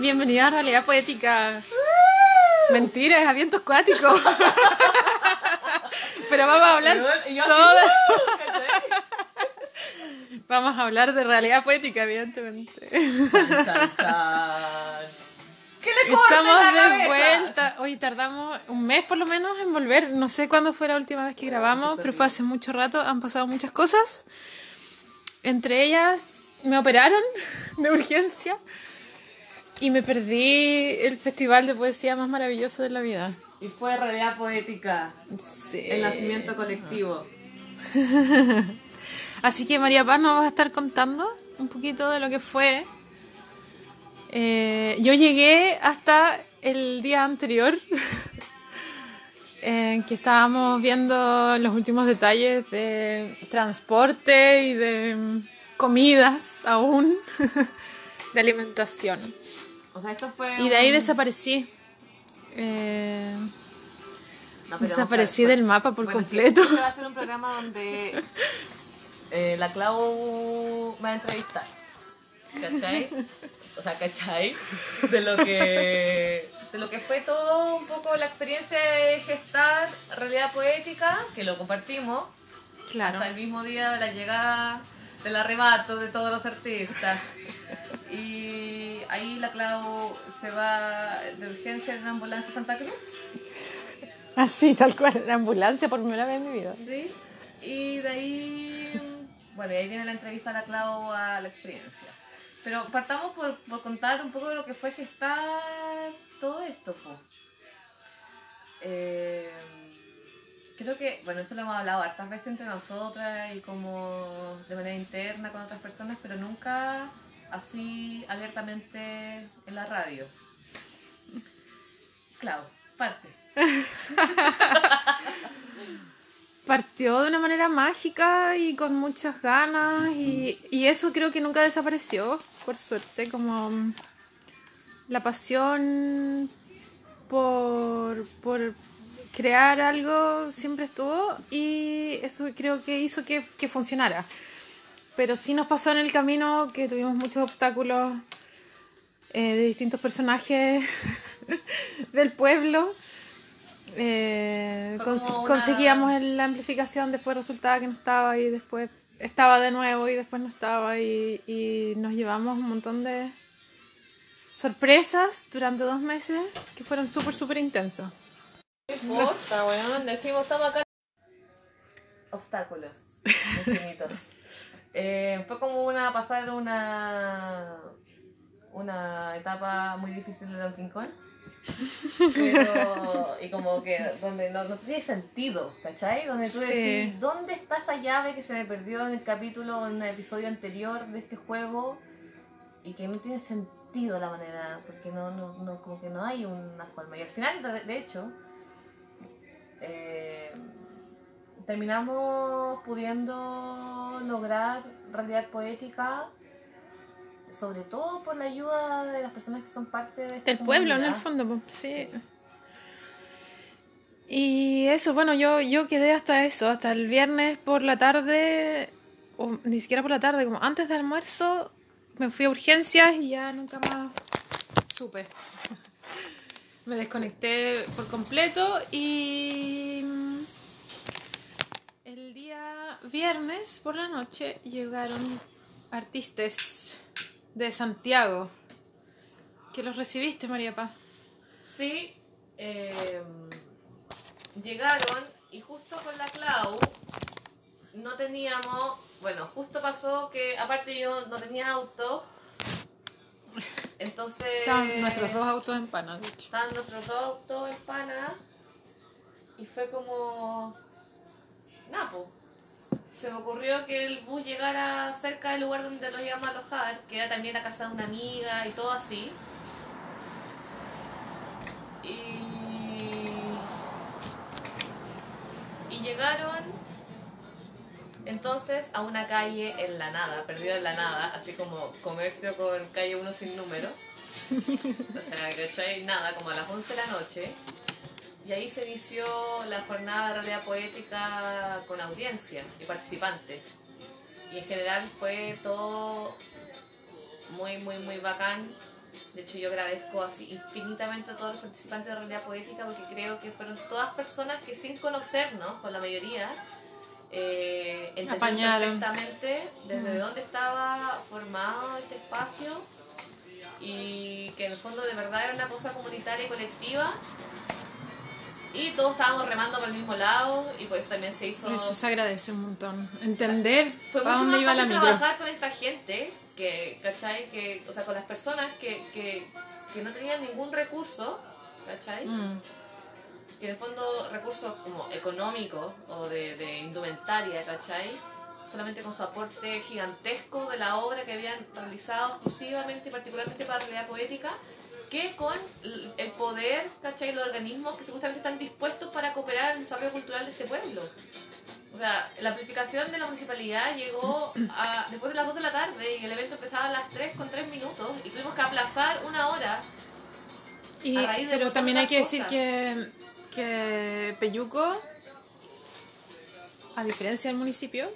Bienvenida a Realidad Poética. Mentira, es aviento acuático. Pero vamos a hablar yo ¡uh! Vamos a hablar de realidad poética, evidentemente. ¿Qué le Estamos la de cabeza? vuelta. Hoy tardamos un mes por lo menos en volver. No sé cuándo fue la última vez que grabamos, pero fue hace mucho rato. Han pasado muchas cosas. Entre ellas, me operaron de urgencia y me perdí el festival de poesía más maravilloso de la vida. Y fue realidad poética, Sí. el nacimiento colectivo. Así que María Paz nos va a estar contando un poquito de lo que fue. Eh, yo llegué hasta el día anterior, en que estábamos viendo los últimos detalles de transporte y de comidas aún, de alimentación. O sea, esto fue. Y de ahí un- desaparecí. Eh, No, desaparecí del mapa por Bueno, completo. Este va a ser un programa donde eh, la Clau va a entrevistar. ¿Cachai? O sea, ¿cachai? De lo que. De lo que fue todo un poco la experiencia de gestar realidad poética, que lo compartimos claro. hasta el mismo día de la llegada del arrebato de todos los artistas. Y ahí la Clau se va de urgencia en una ambulancia a Santa Cruz. Así, tal cual, la ambulancia por primera vez en mi vida. Sí, y de ahí, bueno, y ahí viene la entrevista a la Clau a la experiencia. Pero partamos por, por contar un poco de lo que fue gestar todo esto, po. Eh, creo que, bueno, esto lo hemos hablado hartas veces entre nosotras y como de manera interna con otras personas, pero nunca así abiertamente en la radio. Clau, parte. Partió de una manera mágica y con muchas ganas y, y eso creo que nunca desapareció, por suerte, como mm, la pasión por, por crear algo siempre estuvo y eso creo que hizo que, que funcionara. Pero sí nos pasó en el camino que tuvimos muchos obstáculos eh, de distintos personajes del pueblo. Eh, cons- una- Conseguíamos la amplificación, después resultaba que no estaba y después estaba de nuevo y después no estaba y, y nos llevamos un montón de sorpresas durante dos meses que fueron súper, súper intensos. No importa, weón. Decimos, estamos acá. Obstáculos infinitos. Eh, fue como una pasar una una etapa muy difícil de Donkey Kong. Pero, y como que donde no, no tiene sentido, ¿cachai? Donde tú Sí. decís, ¿dónde está esa llave que se me perdió en el capítulo, en un episodio anterior de este juego? Y que no tiene sentido la manera, porque no, no, no como que no hay una forma. Y al final, de, de hecho, eh, terminamos pudiendo lograr realidad poética, sobre todo por la ayuda de las personas que son parte de esta Del pueblo, en el fondo, po, sí. Y eso, bueno, yo, yo quedé hasta eso, hasta el viernes por la tarde, o ni siquiera por la tarde, como antes del almuerzo, me fui a urgencias y ya nunca más supe. Me desconecté por completo y mm, el día viernes por la noche llegaron artistas de Santiago. Que los recibiste, María Paz. Sí, eh, llegaron y justo con la Clau no teníamos, bueno, justo pasó que aparte yo no tenía auto, entonces Estaban nuestros dos autos en pana, de hecho. estaban nuestros dos autos en pana y fue como, Napo. Se me ocurrió que el bus llegara cerca del lugar donde nos íbamos a alojar, que era también la casa de una amiga y todo así. Y, y llegaron entonces a una calle en la nada, perdida en la nada, así como comercio con calle 1 sin número. O sea, ¿cachai? Nada, como a las 11 de la noche. Y ahí se inició la jornada de realidad poética con audiencia y participantes. Y en general fue todo muy, muy, muy bacán. De hecho, yo agradezco así infinitamente a todos los participantes de Realidad Poética porque creo que fueron todas personas que sin conocernos, con la mayoría, eh, entendieron perfectamente desde dónde estaba formado este espacio y que en el fondo de verdad era una cosa comunitaria y colectiva y todos estábamos remando para el mismo lado y por eso también se hizo... Eso se agradece un montón. Entender Fue para mucho dónde más iba la micro. trabajar con esta gente, que, ¿cachai? Que, o sea, con las personas que, que, que no tenían ningún recurso, ¿cachai? Mm. Que en el fondo recursos como económicos o de, de indumentaria, ¿cachai? Solamente con su aporte gigantesco de la obra que habían realizado exclusivamente y particularmente para la realidad poética, que con el poder, ¿cachai? Los organismos que supuestamente están dispuestos para cooperar en el desarrollo cultural de este pueblo. O sea, la amplificación de la municipalidad llegó a, después de las 2 de la tarde y el evento empezaba a las 3 con 3 minutos y tuvimos que aplazar una hora. Y- pero también hay que decir que, que Peyuco, a diferencia del municipio,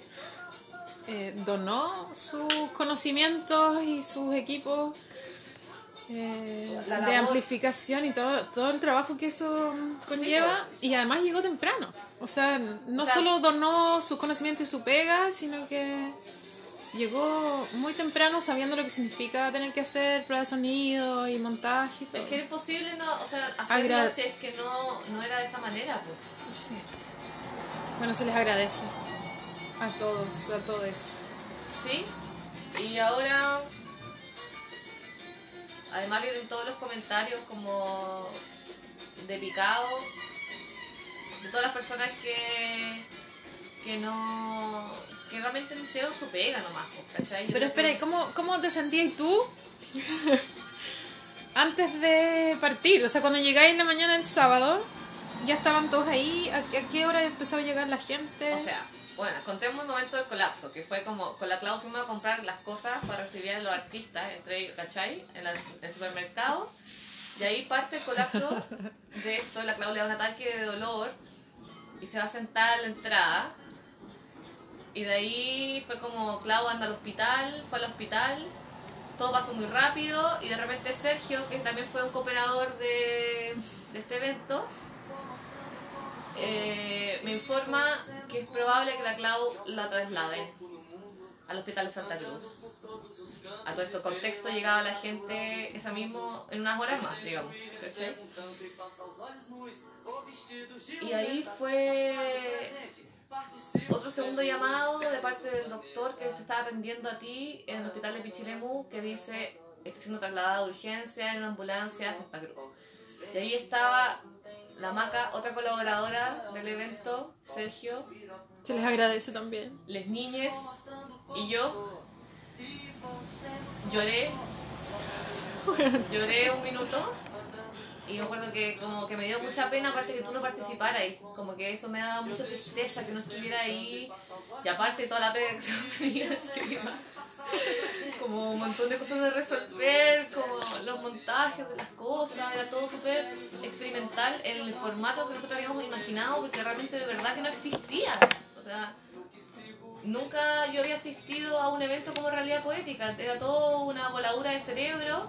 eh, donó sus conocimientos y sus equipos eh, de amplificación y todo, todo el trabajo que eso conlleva y además llegó temprano. O sea, no O sea- solo donó sus conocimientos y su pega, sino que llegó muy temprano sabiendo lo que significa tener que hacer prueba de sonido y montaje y todo. Es que era imposible no, o sea, hacerlo si es que no, no era de esa manera. Pues. Sí. Bueno, se les agradece a todos, a todos. Sí, y ahora, además vienen todos los comentarios como de picado, de todas las personas que, que no, que realmente no hicieron su pega nomás, pues, ¿cachai? Yo Pero espera, que- ¿cómo, ¿cómo te sentías tú antes de partir? O sea, cuando llegáis en la mañana el sábado, ya estaban todos ahí. ¿A, qué- a qué hora empezó a llegar la gente? O sea, bueno, contemos el momento del colapso, que fue como, con la Clau fuimos a comprar las cosas para recibir a los artistas, entre ¿cachai? En, el supermercado. Y ahí parte el colapso de esto, la Clau le da un ataque de dolor y se va a sentar a la entrada. Y de ahí fue como Clau anda al hospital, fue al hospital, todo pasó muy rápido y de repente Sergio, que también fue un cooperador de este evento, eh, me informa que es probable que la Clau la trasladen al hospital de Santa Cruz. A todo esto contexto llegaba la gente esa mismo en unas horas más, digamos. Y ahí fue otro segundo llamado de parte del doctor que te estaba atendiendo a ti en el hospital de Pichilemu que dice está siendo trasladado de urgencia en una ambulancia a Santa Cruz. Y ahí estaba la Maca, otra colaboradora del evento, Sergio, Se les agradece también. Les Niñes y yo lloré. Lloré un minuto. Y me acuerdo que como que me dio mucha pena aparte que tú no participaras. Como que eso me daba mucha tristeza que no estuviera ahí. Y aparte toda la pega que se me venía encima. Como un montón de cosas de resolver, como los montajes de las cosas, era todo súper experimental en el formato que nosotros habíamos imaginado porque realmente de verdad que no existía. O sea, nunca yo había asistido a un evento como Realidad Poética, era todo una voladura de cerebro.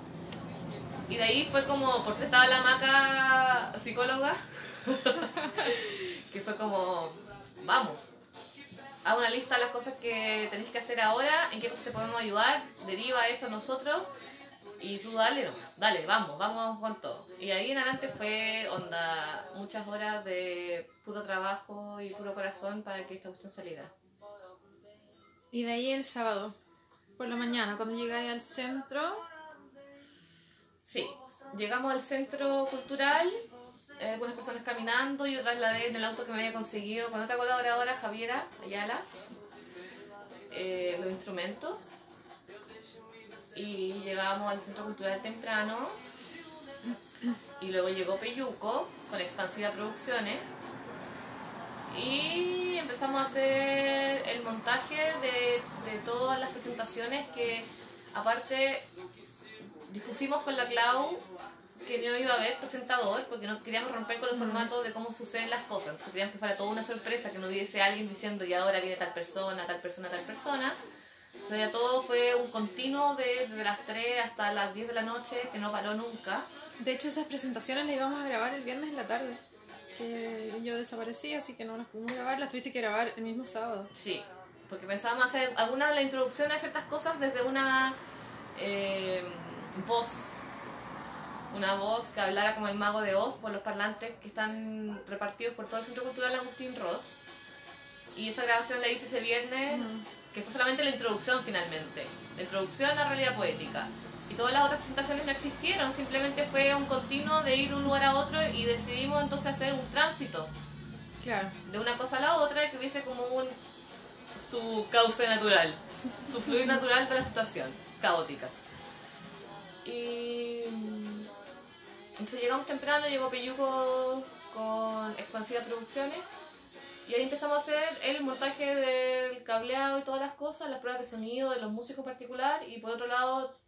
Y de ahí fue como, por si estaba la maca psicóloga, que fue como, vamos, haz una lista de las cosas que tenéis que hacer ahora, en qué cosas te podemos ayudar, deriva eso a nosotros y tú dale, no, dale, vamos, vamos con todo. Y ahí en adelante fue onda, muchas horas de puro trabajo y puro corazón para que esta cuestión saliera. Y de ahí el sábado, por la mañana, cuando llegáis al centro, Sí, llegamos al centro cultural, eh, algunas personas caminando, yo trasladé en el auto que me había conseguido con otra colaboradora, Javiera Ayala, eh, los instrumentos. Y llegamos al centro cultural temprano. Y luego llegó Peyuco con Expansiva Producciones. Y empezamos a hacer el montaje de, de todas las presentaciones que, aparte, dispusimos con la Clau que no iba a haber presentador porque no queríamos romper con los formatos de cómo suceden las cosas. Entonces queríamos que fuera toda una sorpresa, que no hubiese alguien diciendo y ahora viene tal persona, tal persona, tal persona. O sea, todo fue un continuo de- desde las 3 hasta las 10 de la noche que no paró nunca. De hecho, esas presentaciones las íbamos a grabar el viernes en la tarde. Que yo desaparecí, así que no las pudimos grabar. Las tuviste que grabar el mismo sábado. Sí, porque pensábamos hacer alguna de la introducción a ciertas cosas desde una eh, voz. Una voz que hablara como el mago de Oz por los parlantes que están repartidos por todo el Centro Cultural Agustín Ross. Y esa grabación la hice ese viernes, que fue solamente la introducción finalmente. La introducción a la realidad poética. Y todas las otras presentaciones no existieron, simplemente fue un continuo de ir de un lugar a otro y decidimos entonces hacer un tránsito Claro. de una cosa a la otra y que hubiese como un su cauce natural, su fluir natural de la situación, caótica. Y entonces llegamos temprano, llegó Peyuco con Expansiva Producciones y ahí empezamos a hacer el montaje del cableado y todas las cosas, las pruebas de sonido de los músicos en particular y por otro lado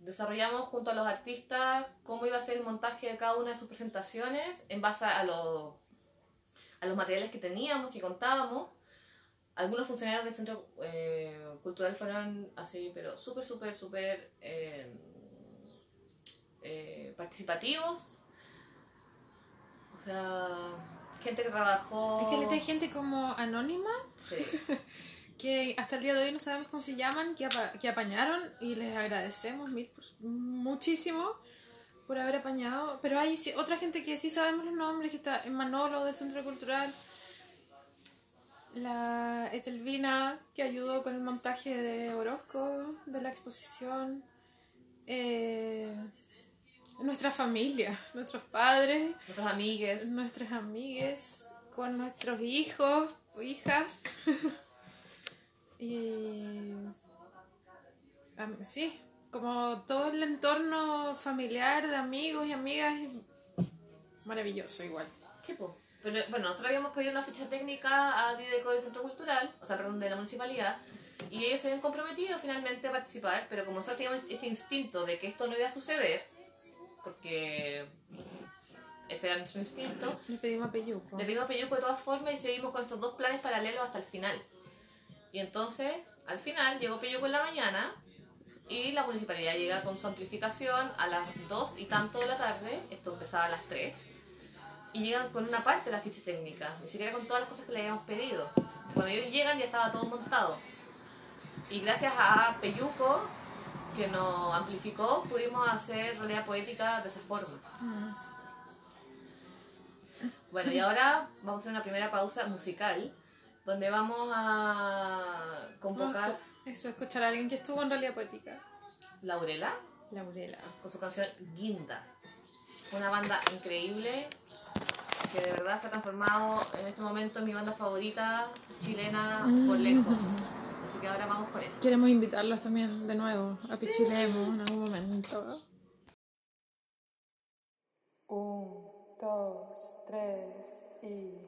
desarrollamos junto a los artistas cómo iba a ser el montaje de cada una de sus presentaciones en base a los a los materiales que teníamos, que contábamos. Algunos funcionarios del centro eh, cultural fueron así, pero súper, súper, súper eh, eh, participativos. O sea, gente que trabajó. Es que le hay gente como anónima Sí, que hasta el día de hoy no sabemos cómo se llaman, que, apa- que apañaron y les agradecemos mil muchísimo por haber apañado. Pero hay sí- otra gente que sí sabemos los nombres, que está en Manolo del Centro Cultural, la Etelvina que ayudó con el montaje de Orozco de la exposición, eh, nuestra familia, nuestros padres, nuestros amigues. nuestras amigues, con nuestros hijos, hijas. y. sí, como todo el entorno familiar de amigos y amigas, es maravilloso igual. Sí. Pero bueno, nosotros habíamos pedido una ficha técnica a Dideco del Centro Cultural, o sea, perdón, de la municipalidad, y ellos se habían comprometido finalmente a participar, pero como nosotros teníamos este instinto de que esto no iba a suceder, porque ese era nuestro instinto, Le pedimos a Peyuco. le pedimos a Peyuco de todas formas y seguimos con estos dos planes paralelos hasta el final. Y entonces, al final, llegó Peyuco en la mañana y la municipalidad llega con su amplificación a las 2 y tanto de la tarde, esto empezaba a las 3, y llegan con una parte de la ficha técnica, ni siquiera con todas las cosas que le habíamos pedido. Cuando ellos llegan ya estaba todo montado. Y gracias a Peyuco, que nos amplificó, pudimos hacer realidad poética de esa forma. Bueno, y ahora vamos a hacer una primera pausa musical, donde vamos a convocar Eso, escuchar a alguien que estuvo en realidad poética. Laurela Laurela. con su canción Guinda. Una banda increíble que de verdad se ha transformado en este momento en mi banda favorita chilena por lejos. Así que ahora vamos con eso. Queremos invitarlos también de nuevo a Pichilemo en algún momento. Un, dos, tres y...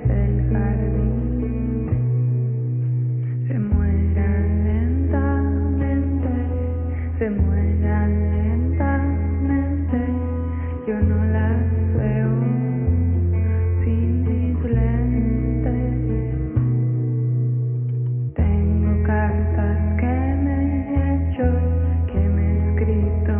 flores del jardín se mueran lentamente, se mueran lentamente. Yo no las veo sin mis lentes. Tengo cartas que me he hecho, que me he escrito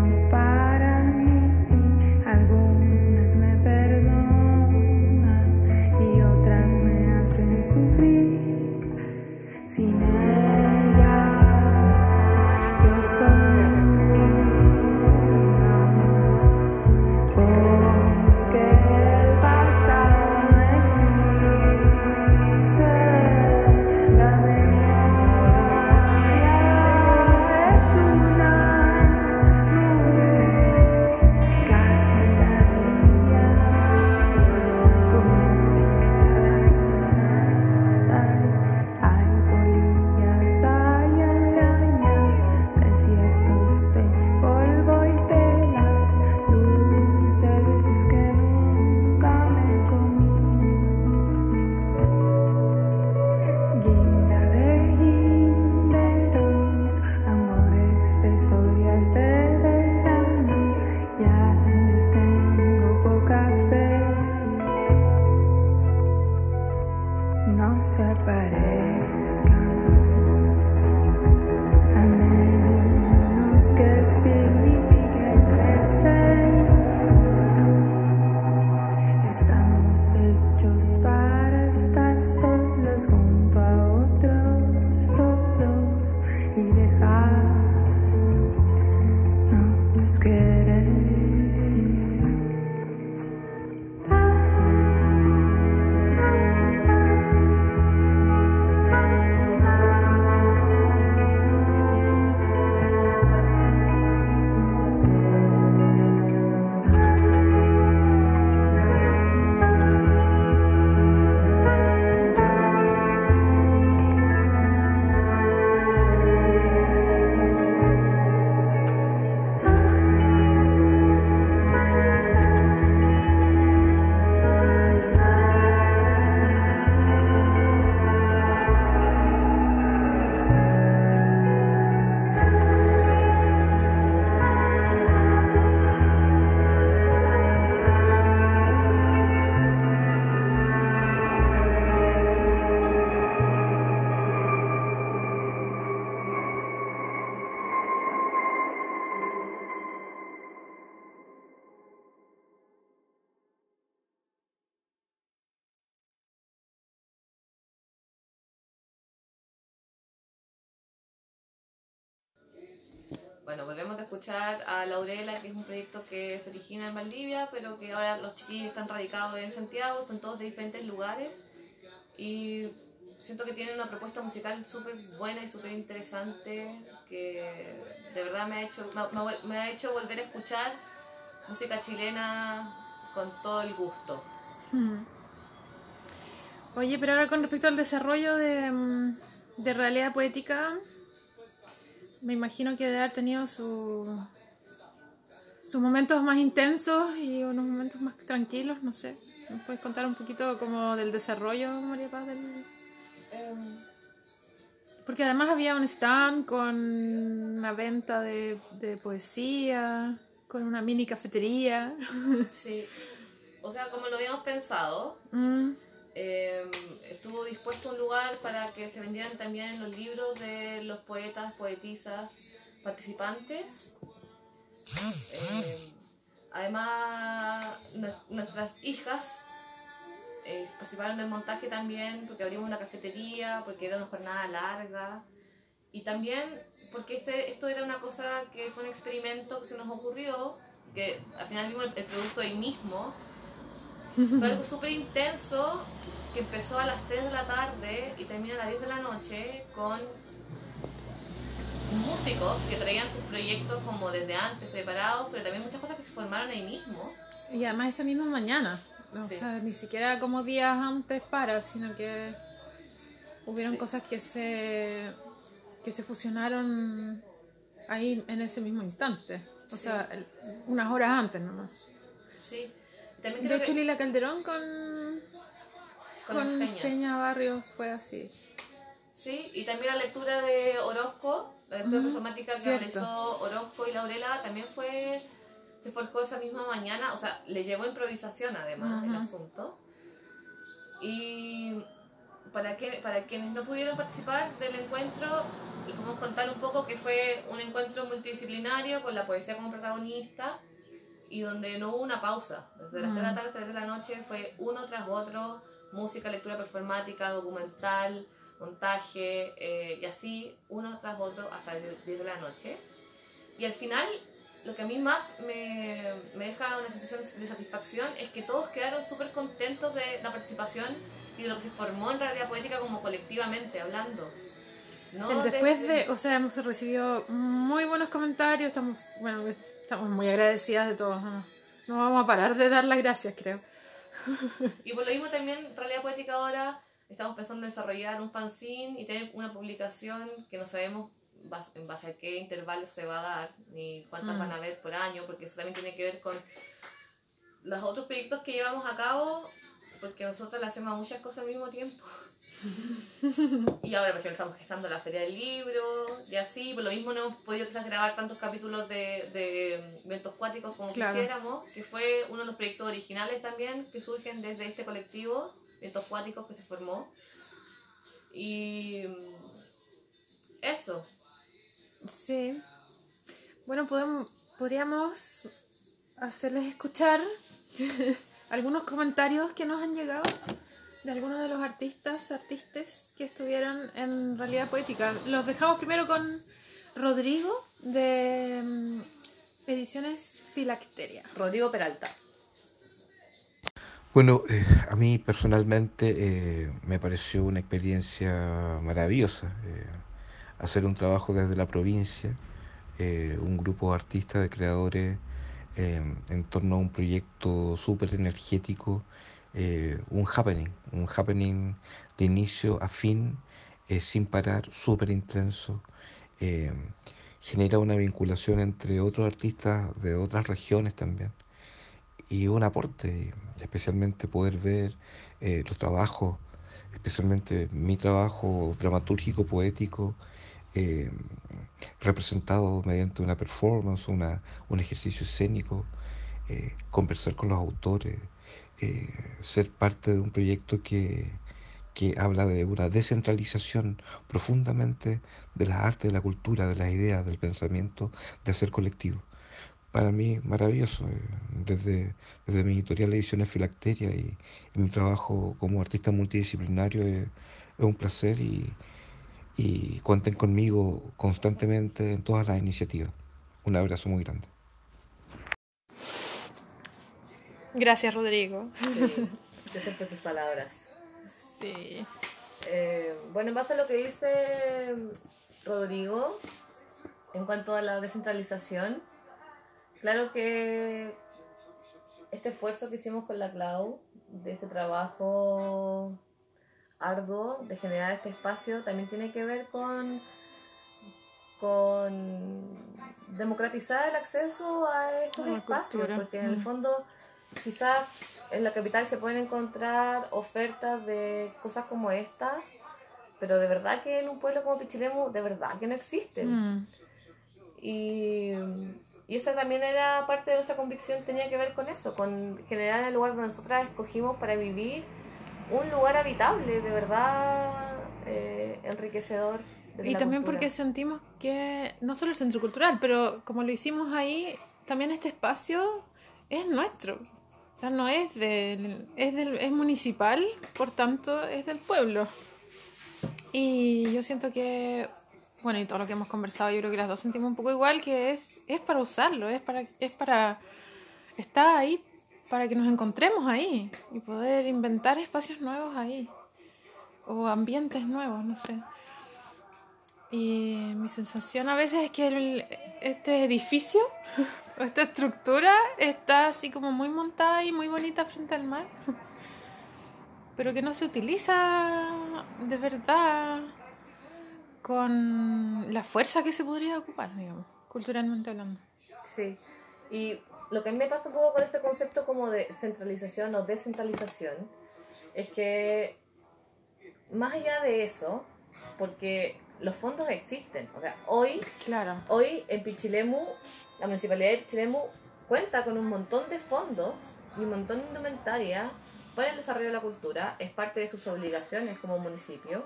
hechos para Bueno, volvemos a escuchar a Laurela, que es un proyecto que se origina en Valdivia, pero que ahora los chiquillos están radicados en Santiago, son todos de diferentes lugares. Y siento que tienen una propuesta musical súper buena y súper interesante, que de verdad me ha, hecho, me, ha hecho volver a escuchar música chilena con todo el gusto. Oye, pero ahora con respecto al desarrollo de, mm, de realidad poética, me imagino que debe haber tenido su, sus momentos más intensos y unos momentos más tranquilos, no sé. ¿Me puedes contar un poquito como del desarrollo, María Paz? Del... Porque además había un stand con una venta de, de poesía, con una mini cafetería. Sí, o sea, como lo habíamos pensado, Mm, eh, estuvo dispuesto un lugar para que se vendieran también los libros de los poetas, poetisas, participantes. Eh, además, nue- nuestras hijas eh, participaron del montaje también, porque abrimos una cafetería, porque era una jornada larga. Y también porque este, esto era una cosa que fue un experimento que se nos ocurrió, que al final vimos el, el producto ahí mismo. Fue algo súper intenso que empezó a las 3 de la tarde y termina a las 10 de la noche con músicos que traían sus proyectos como desde antes preparados, pero también muchas cosas que se formaron ahí mismo. Y además esa misma mañana. O Sí. sea, ni siquiera como días antes para, sino que hubieron Sí. cosas que se que se fusionaron ahí en ese mismo instante. O Sí. sea, unas horas antes nomás. Sí. También De hecho, que Lila Calderón con, con, con. Feña Barrios fue así. Sí, y también la lectura de Orozco, la lectura performática que realizó Orozco y Laurela también fue, se forjó esa misma mañana, o sea, le llevó improvisación además el asunto. Y para, que, para quienes no pudieron participar del encuentro, les podemos contar un poco que fue un encuentro multidisciplinario con la poesía como protagonista y donde no hubo una pausa. Desde las 3 de la tarde hasta las 3 de la noche fue uno tras otro, música, lectura performática, documental, montaje, eh, y así, uno tras otro hasta las 10 de la noche. Y al final, lo que a mí más me, me deja una sensación de satisfacción es que todos quedaron súper contentos de la participación y de lo que se formó en realidad poética como colectivamente hablando. No después de, o sea, hemos recibido muy buenos comentarios, estamos, bueno, estamos muy agradecidas de todos. No, no vamos a parar de dar las gracias, creo. Y por lo mismo también, Realidad Poética ahora, estamos pensando en desarrollar un fanzine y tener una publicación que no sabemos en base a qué intervalos se va a dar, ni cuántas Mm. van a haber por año, porque eso también tiene que ver con los otros proyectos que llevamos a cabo, porque nosotros le hacemos muchas cosas al mismo tiempo. y ahora, por ejemplo, estamos gestando la Feria del Libro y así, por lo mismo no hemos podido quizás grabar tantos capítulos de, de eventos cuáticos como Claro. quisiéramos, que fue uno de los proyectos originales también que surgen desde este colectivo, Eventos Cuáticos, que se formó. Y mm, eso. Sí. Bueno, podemos, podríamos hacerles escuchar algunos comentarios que nos han llegado de algunos de los artistas, artistas que estuvieron en realidad poética. Los dejamos primero con Rodrigo de mm, Ediciones Filacteria. Rodrigo Peralta. Bueno, eh, a mí personalmente eh, me pareció una experiencia maravillosa eh, hacer un trabajo desde la provincia, eh, un grupo de artistas, de creadores, eh, en torno a un proyecto súper energético, eh, un happening, un happening de inicio a fin, eh, sin parar, súper intenso. eh, genera una vinculación entre otros artistas de otras regiones también y un aporte, especialmente poder ver los trabajos, especialmente mi trabajo dramatúrgico, poético, representado mediante una performance, una, un ejercicio escénico, conversar con los autores, eh, ser parte de un proyecto que, que habla de una descentralización profundamente de las artes, de la cultura, de las ideas, del pensamiento, de hacer colectivo para mí maravilloso. eh, Desde, desde mi editorial Ediciones Filacteria y, mi trabajo como artista multidisciplinario es, es un placer y, y cuenten conmigo constantemente en todas las iniciativas. Un abrazo muy grande. Gracias, Rodrigo. Sí, gracias por tus palabras. Sí. Eh, bueno, en base a lo que dice Rodrigo, en cuanto a la descentralización, claro que este esfuerzo que hicimos con la Clau, de este trabajo arduo de generar este espacio, también tiene que ver con, con democratizar el acceso a estos la espacios, cultura. porque en el Mm. fondo quizás en la capital se pueden encontrar ofertas de cosas como esta, pero de verdad que en un pueblo como Pichilemu, de verdad que no existen. Mm. Y, y esa también era parte de nuestra convicción, tenía que ver con eso, con generar el lugar donde nosotras escogimos para vivir un lugar habitable, de verdad eh, enriquecedor. Y también cultura. porque sentimos que no solo el centro cultural, pero como lo hicimos ahí, también este espacio es nuestro. Sea, no es del, es del, es municipal, por tanto es del pueblo. Y yo siento que, bueno, y todo lo que hemos conversado, yo creo que las dos sentimos un poco igual, que es, es para usarlo, es para, es para, está ahí para que nos encontremos ahí y poder inventar espacios nuevos ahí. O ambientes nuevos, no sé. Y mi sensación a veces es que el- este edificio, esta estructura, está así como muy montada y muy bonita frente al mar, pero que no se utiliza de verdad con la fuerza que se podría ocupar, digamos, culturalmente hablando. Sí, y lo que a mí me pasa un poco con este concepto como de centralización o descentralización es que más allá de eso, porque los fondos existen, o sea, hoy, Claro. hoy en Pichilemu, la municipalidad de Pichilemu cuenta con un montón de fondos y un montón de indumentaria para el desarrollo de la cultura, es parte de sus obligaciones como municipio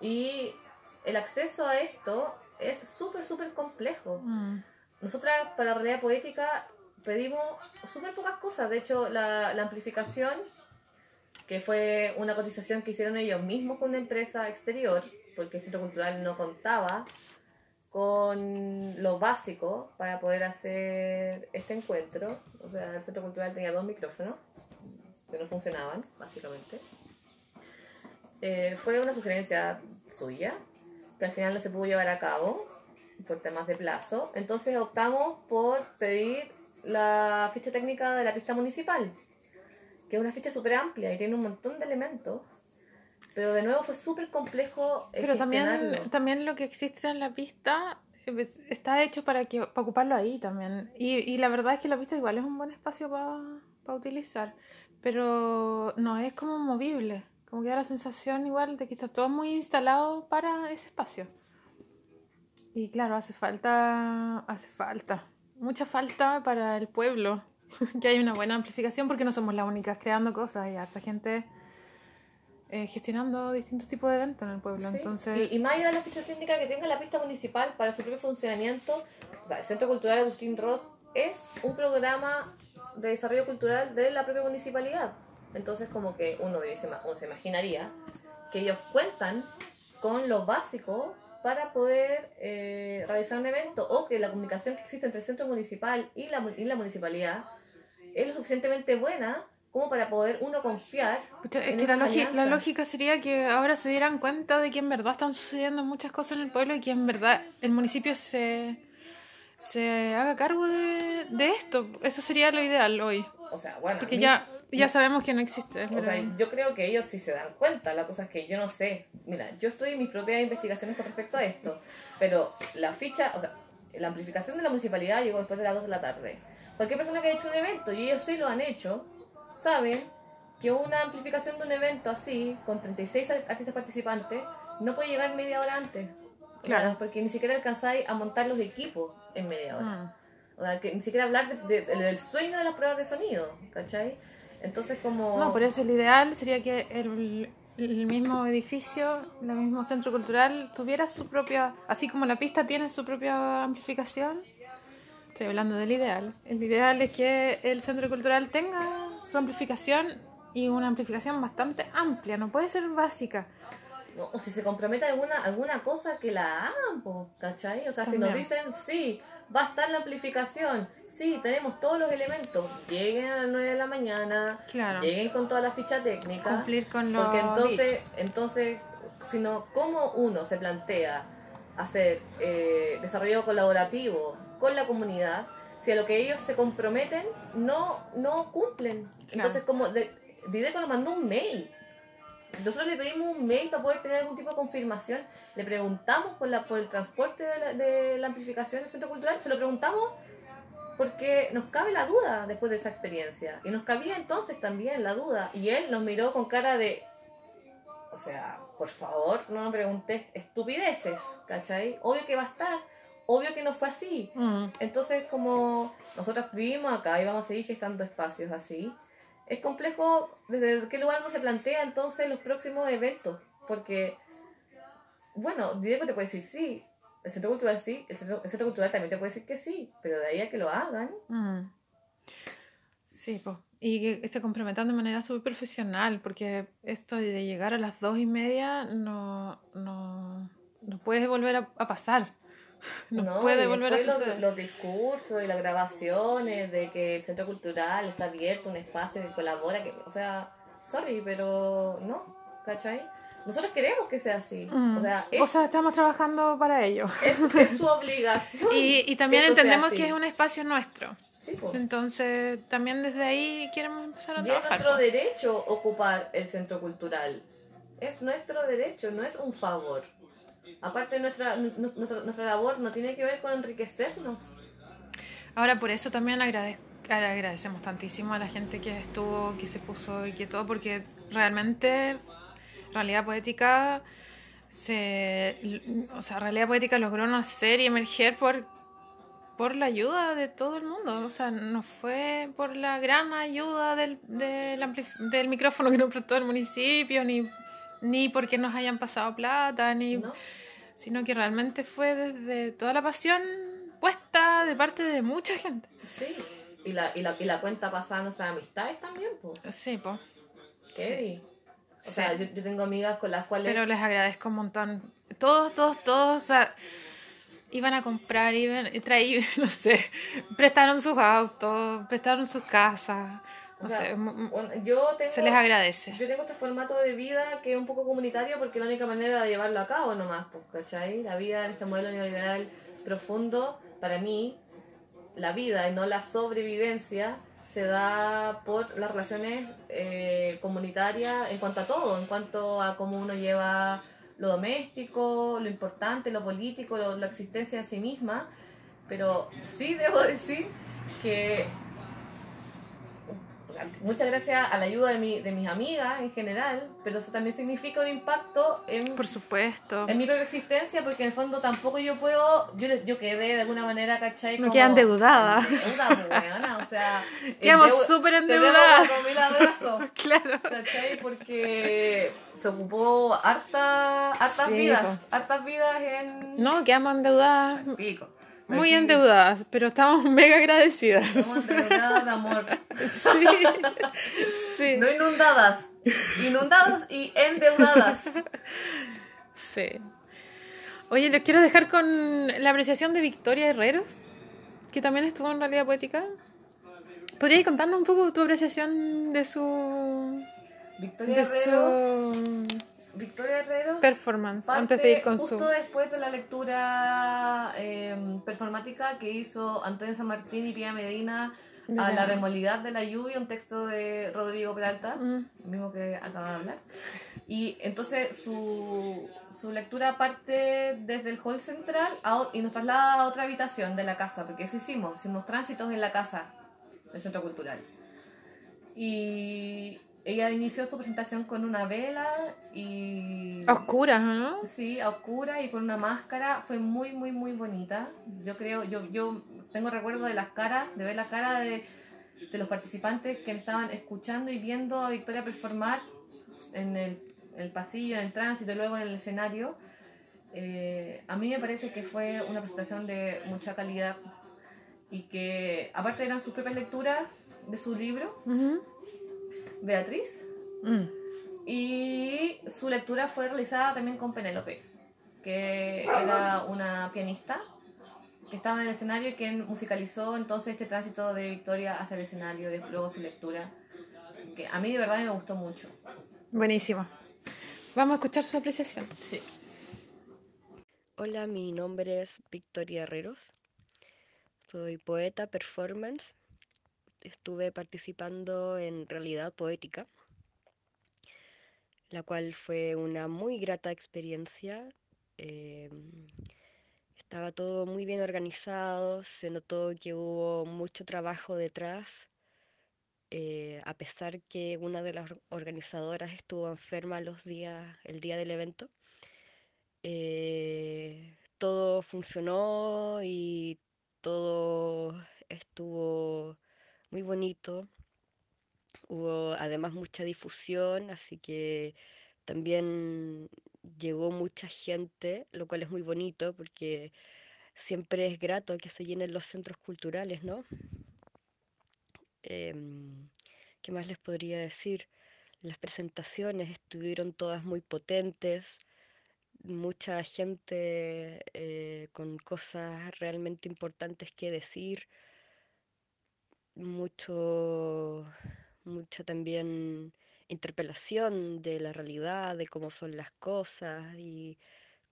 y el acceso a esto es súper, súper complejo. Mm. Nosotras para la realidad poética pedimos súper pocas cosas. De hecho, la, la amplificación, que fue una cotización que hicieron ellos mismos con una empresa exterior, porque el Centro Cultural no contaba con lo básico para poder hacer este encuentro. O sea, el Centro Cultural tenía dos micrófonos que no funcionaban, básicamente. Eh, fue una sugerencia suya, que al final no se pudo llevar a cabo por temas de plazo. Entonces optamos por pedir la ficha técnica de la pista municipal, que es una ficha súper amplia y tiene un montón de elementos. Pero de nuevo fue súper complejo. Pero también, también lo que existe en la pista eh, está hecho para que para ocuparlo ahí también. Y, y la verdad es que la pista igual es un buen espacio para utilizar, pero no es como movible. Como que da la sensación igual de que está todo muy instalado para ese espacio. Y claro, hace falta, hace falta, mucha falta para el pueblo, que hay una buena amplificación porque no somos las únicas creando cosas, hay harta gente eh, gestionando distintos tipos de eventos en el pueblo. Sí, Entonces, y, y más allá de la ficha técnica que tenga la pista municipal para su propio funcionamiento, o sea, el Centro Cultural Agustín Ross es un programa de desarrollo cultural de la propia municipalidad. Entonces como que uno, dice, uno se imaginaría que ellos cuentan con lo básico para poder eh, realizar un evento o que la comunicación que existe entre el centro municipal y la, y la municipalidad es lo suficientemente buena como para poder uno confiar. Es en que la, la lógica sería que ahora se dieran cuenta de que en verdad están sucediendo muchas cosas en el pueblo y que en verdad el municipio se, se haga cargo de, de esto. Eso sería lo ideal hoy. O sea, bueno. Porque ya, ya sabemos que no existe. O sea, yo creo que ellos sí se dan cuenta. La cosa es que yo no sé. Mira, yo estoy en mis propias investigaciones con respecto a esto. Pero la ficha, o sea, la amplificación de la municipalidad llegó después de las 2 de la tarde. Cualquier persona que haya hecho un evento, y ellos sí lo han hecho, saben que una amplificación de un evento así, con 36 ar- artistas participantes, no puede llegar media hora antes. Claro. Porque ni siquiera alcanzáis a montar los equipos en media hora. O sea, que ni siquiera hablar de- de- del sueño de las pruebas de sonido, ¿cachai? Entonces como... No, por eso el ideal sería que el, el mismo edificio, el mismo centro cultural, tuviera su propia, así como la pista tiene su propia amplificación. Estoy hablando del ideal. El ideal es que el centro cultural tenga su amplificación y una amplificación bastante amplia, no puede ser básica. O si se compromete a alguna, alguna cosa que la hagan, ¿cachai? O sea, si nos dicen, sí, va a estar la amplificación, sí, tenemos todos los elementos, lleguen a las 9 de la mañana, Claro. lleguen con toda la ficha técnica. Cumplir con los Porque entonces, entonces, sino cómo uno se plantea hacer eh, desarrollo colaborativo con la comunidad, si a lo que ellos se comprometen no, no cumplen. Entonces, como de, Dideco nos mandó un mail. Nosotros le pedimos un mail para poder tener algún tipo de confirmación. Le preguntamos por, la, por el transporte de la, de la amplificación del centro cultural. Se lo preguntamos porque nos cabe la duda después de esa experiencia. Y nos cabía entonces también la duda. Y él nos miró con cara de... O sea, por favor, no me preguntes estupideces, ¿cachai? Obvio que va a estar. Obvio que no fue así. Mm. Entonces, como nosotras vivimos acá y vamos a seguir gestando espacios así, es complejo desde qué lugar uno se plantea entonces los próximos eventos. Porque, bueno, Diego te puede decir sí, el centro cultural sí, el centro, el centro cultural también te puede decir que sí, pero de ahí a que lo hagan, Mm. Sí, pues. Y que se comprometan de manera súper profesional, porque esto de llegar a las dos y media no, no, no puede volver a, a pasar. No, ¿no? puede volver a suceder. Los, los discursos y las grabaciones de que el centro cultural está abierto, un espacio que colabora, que, o sea, sorry, pero no, ¿cachai? Nosotros queremos que sea así. Mm. O sea, es, O sea, estamos trabajando para ello. es, es su obligación. Y, y también que entendemos que es un espacio nuestro. Sí, po. Entonces, también desde ahí queremos empezar a Y es trabajar. nuestro po. derecho ocupar el centro cultural. Es nuestro derecho, no es un favor. Aparte, nuestra, nu- nuestra, labor no tiene que ver con enriquecernos. Ahora, por eso también agradecemos tantísimo a la gente que estuvo, que se puso y que todo, porque realmente Realidad Poética se, o sea, Realidad Poética logró nacer y emerger por, por la ayuda de todo el mundo. O sea, no fue por la gran ayuda del, del, del micrófono que nos prestó el municipio, ni, ni porque nos hayan pasado plata, ni ¿no? sino que realmente fue desde toda la pasión puesta de parte de mucha gente. Sí. Y la, y la, y la cuenta pasada a nuestras amistades también, pues. Sí, pues. Heavy. O Sí. sea, yo, yo tengo amigas con las cuales. Pero les agradezco un montón. Todos, todos, todos, o sea, iban a comprar, iban, traían, no sé, prestaron sus autos, prestaron sus casas. O sea, yo tengo, se les agradece. Yo tengo este formato de vida que es un poco comunitario porque es la única manera de llevarlo a cabo nomás, pues, ¿cachai? La vida en este modelo neoliberal profundo, para mí, la vida y no la sobrevivencia se da por las relaciones eh, comunitarias en cuanto a todo, en cuanto a cómo uno lleva lo doméstico, lo importante, lo político, lo- la existencia en sí misma. Pero sí debo decir que o sea, muchas gracias a la ayuda de, mi, de mis amigas en general, pero eso también significa un impacto en, Por supuesto. en mi propia existencia, porque en el fondo tampoco yo puedo, yo, yo quedé de alguna manera, ¿cachai? No Como queda endeudada. Endeuda, pues, o sea... Quedamos súper endeudadas. 4.000 abrazos. Claro. ¿Cachai? Porque se ocupó harta, hartas Sí, vidas, hartas vidas en... No, quedamos endeudadas Pico. Muy endeudadas, pero estamos mega agradecidas. Estamos endeudadas de amor. Sí. Sí. No inundadas. Inundadas y endeudadas. Sí. Oye, les quiero dejar con la apreciación de Victoria Herreros, que también estuvo en realidad poética. ¿Podrías contarnos un poco tu apreciación de su, Victoria de Herreros. su Victoria Herreros. performance antes de ir con justo su... después de la lectura eh, performática que hizo Antonio San Martín y Pia Medina a la- la bemolidad de la lluvia, un texto de Rodrigo Peralta, Mm. mismo que acaba de hablar. Y entonces su, su lectura parte desde el hall central a y nos traslada a otra habitación de la casa, porque eso hicimos, hicimos tránsitos en la casa del centro cultural. Y ella inició su presentación con una vela y... Oscuras, ¿no? Sí, a oscura y con una máscara. Fue muy, muy, muy bonita. Yo creo, yo, yo tengo recuerdo de las caras, de ver la cara de, de los participantes que estaban escuchando y viendo a Victoria performar en el, en el pasillo, en el tránsito y luego en el escenario. Eh, a mí me parece que fue una presentación de mucha calidad y que aparte eran sus propias lecturas de su libro, Ujú. Beatriz, Mm. y su lectura fue realizada también con Penélope, que era una pianista que estaba en el escenario y quien musicalizó entonces este tránsito de Victoria hacia el escenario y luego su lectura, que a mí de verdad me gustó mucho. Buenísimo. Vamos a escuchar su apreciación. Sí. Hola, mi nombre es Victoria Herreros. Soy poeta performance. Estuve participando en Realidad Poética, la cual fue una muy grata experiencia. Em, estaba todo muy bien organizado, se notó que hubo mucho trabajo detrás, eh, a pesar que una de las or- organizadoras estuvo enferma los días, el día del evento eh, todo funcionó y todo estuvo muy bonito. Hubo además mucha difusión, así que también llegó mucha gente, lo cual es muy bonito porque siempre es grato que se llenen los centros culturales, ¿no? Em, ¿qué más les podría decir? Las presentaciones estuvieron todas muy potentes mucha gente eh, con cosas realmente importantes que decir, mucho, mucha también interpelación de la realidad, de cómo son las cosas y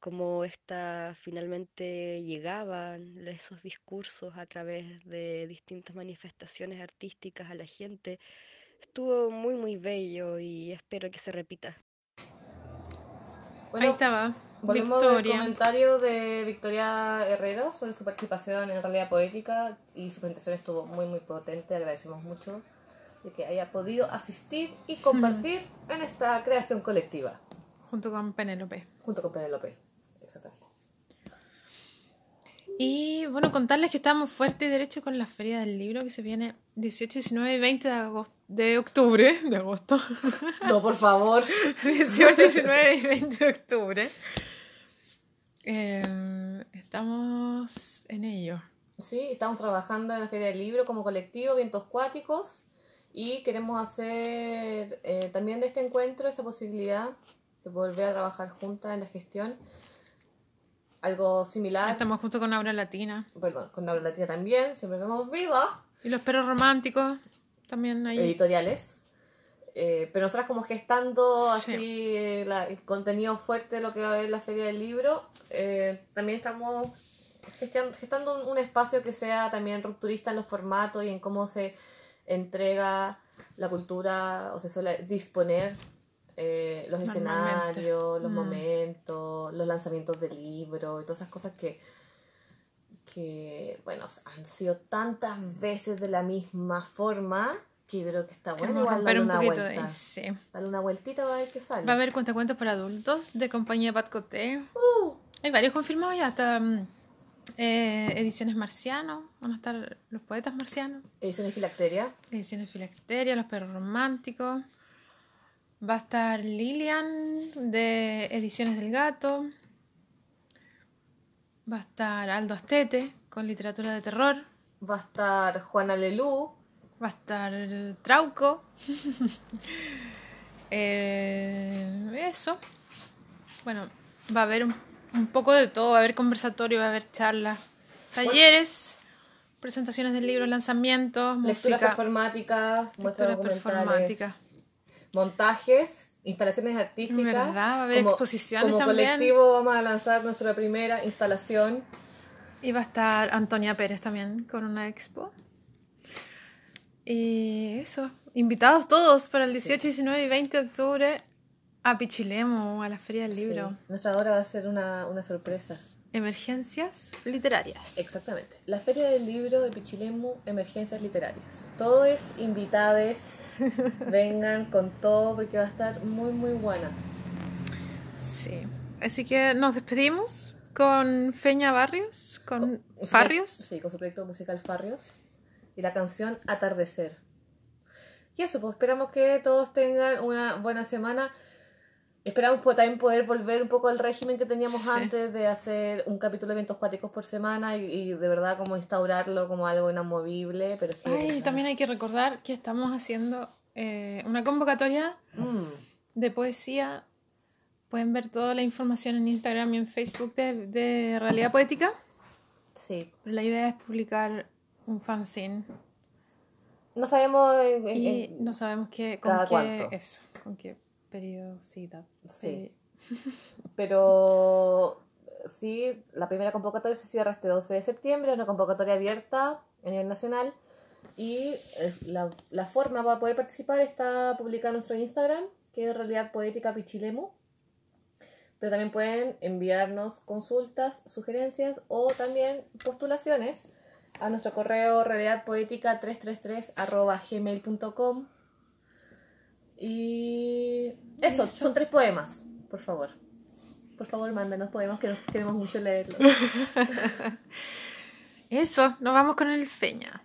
cómo esta finalmente llegaban esos discursos a través de distintas manifestaciones artísticas a la gente. Estuvo muy, muy bello y espero que se repita. Bueno, Ahí estaba. Volvemos Victoria. comentario de Victoria Herrero sobre su participación en Realidad Poética y su presentación estuvo muy muy potente, agradecemos mucho de que haya podido asistir y compartir en esta creación colectiva Junto con Penélope. junto con Penélope. Exactamente. Y bueno, contarles que estamos fuerte y derecho con la Feria del Libro que se viene 18, 19 y 20 de, agosto, de octubre. De agosto. No, por favor. 18, 19 y 20 de octubre. Eh, estamos en ello. Sí, estamos trabajando en la Feria del Libro como colectivo, Vientos Cuáticos, y queremos hacer eh, también de este encuentro esta posibilidad de volver a trabajar juntas en la gestión. Algo similar, Estamos junto con Aura Latina. perdón, con Laura Latina también, siempre somos vidas, Y los perros románticos también ahí. editoriales. Eh, pero nosotras como gestando Sí. así eh, la- el contenido fuerte de lo que va a haber en la Feria del Libro, eh, también estamos gestian- gestando un, un espacio que sea también rupturista en los formatos y en cómo se entrega la cultura o se suele disponer eh, los escenarios, los Mm. momentos, los lanzamientos de libros y todas esas cosas que, que, bueno, han sido tantas veces de la misma forma que yo creo que está bueno igual darle un una vuelta. ahí, sí. Dale una vueltita para ver qué sale. Va a haber cuentacuentos para adultos de compañía Pat Coté. Uh, Hay varios confirmados ya, hasta mm, eh, Ediciones Marciano. Van a estar los poetas marcianos. ediciones Filacteria. Ediciones Filacteria, Los Perros Románticos. Va a estar Lilian de Ediciones del Gato. Va a estar Aldo Astete con literatura de terror. Va a estar Juana Lelú. Va a estar Trauco. Eh, eso. Bueno, va a haber un, un poco de todo. Va a haber conversatorio, va a haber charlas, talleres, presentaciones del libro, lanzamientos, Lecturas música, performáticas, muestras lectura documentales, performática. Montajes, instalaciones artísticas. ¿Verdad? Va a haber exposiciones como también. colectivo vamos a lanzar nuestra primera instalación. Y va a estar Antonia Pérez también con una expo. Y eso, invitados todos para el 18, 19 y 20 de octubre a Pichilemu, a la Feria del Libro. Sí. Nuestra obra va a ser una, una sorpresa. Emergencias literarias. Exactamente. La Feria del Libro de Pichilemu, Emergencias Literarias. Todos invitades, vengan con todo porque va a estar muy, muy buena. Sí. Así que nos despedimos con Feña Barrios, con, Con- Farrios. Sí, con su proyecto musical Farrios. Y la canción Atardecer. Y eso, pues esperamos que todos tengan una buena semana. Esperamos también poder volver un poco al régimen que teníamos Sí. antes de hacer un capítulo de eventos cuáticos por semana y, y de verdad como instaurarlo como algo inamovible. Pero es que. Ay, verdad- también hay que recordar que estamos haciendo eh, una convocatoria Mm, de poesía. Pueden ver toda la información en Instagram y en Facebook de, de Realidad Poética. sí. La idea es publicar un fanzine No sabemos en- en- y no sabemos qué, con cada qué cuánto. eso, con qué periodicidad. Sí. Pero sí, la primera convocatoria se cierra este 12 de septiembre, una convocatoria abierta a nivel nacional y la, la forma para poder participar está publicada en nuestro Instagram, que es Realidad Poética Pichilemu. Pero también pueden enviarnos consultas, sugerencias o también postulaciones a nuestro correo realidadpoética333 gmail.com y eso, son tres poemas, por favor. Por favor, mándanos poemas que nos queremos mucho leerlos. Eso, nos vamos con el Feña.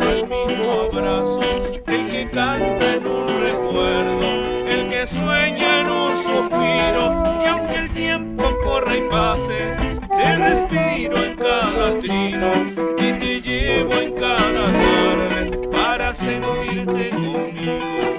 El mismo abrazo, el que canta en un recuerdo, el que sueña en un suspiro, y aunque el tiempo corra y pase, te respiro en cada trino y te llevo en cada tarde para sentirte conmigo.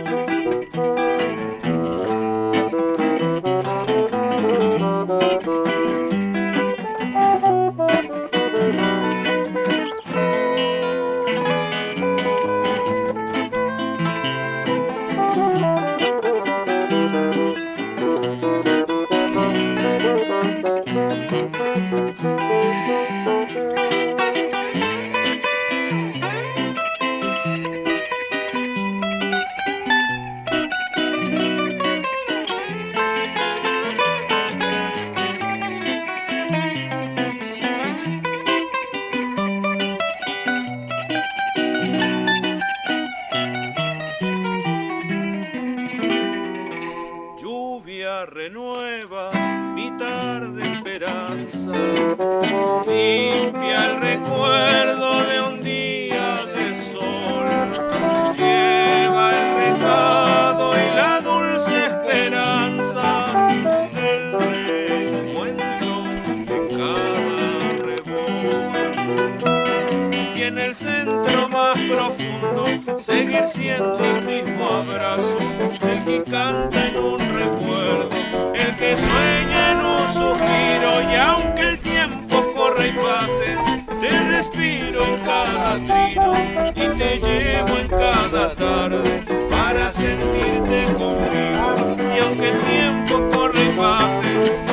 seguir siendo el mismo abrazo, el que canta en un recuerdo, el que sueña en un suspiro y aunque el tiempo corre y pase, te respiro en cada trino y te llevo en cada tarde para sentirte conmigo y aunque el tiempo corre y pase,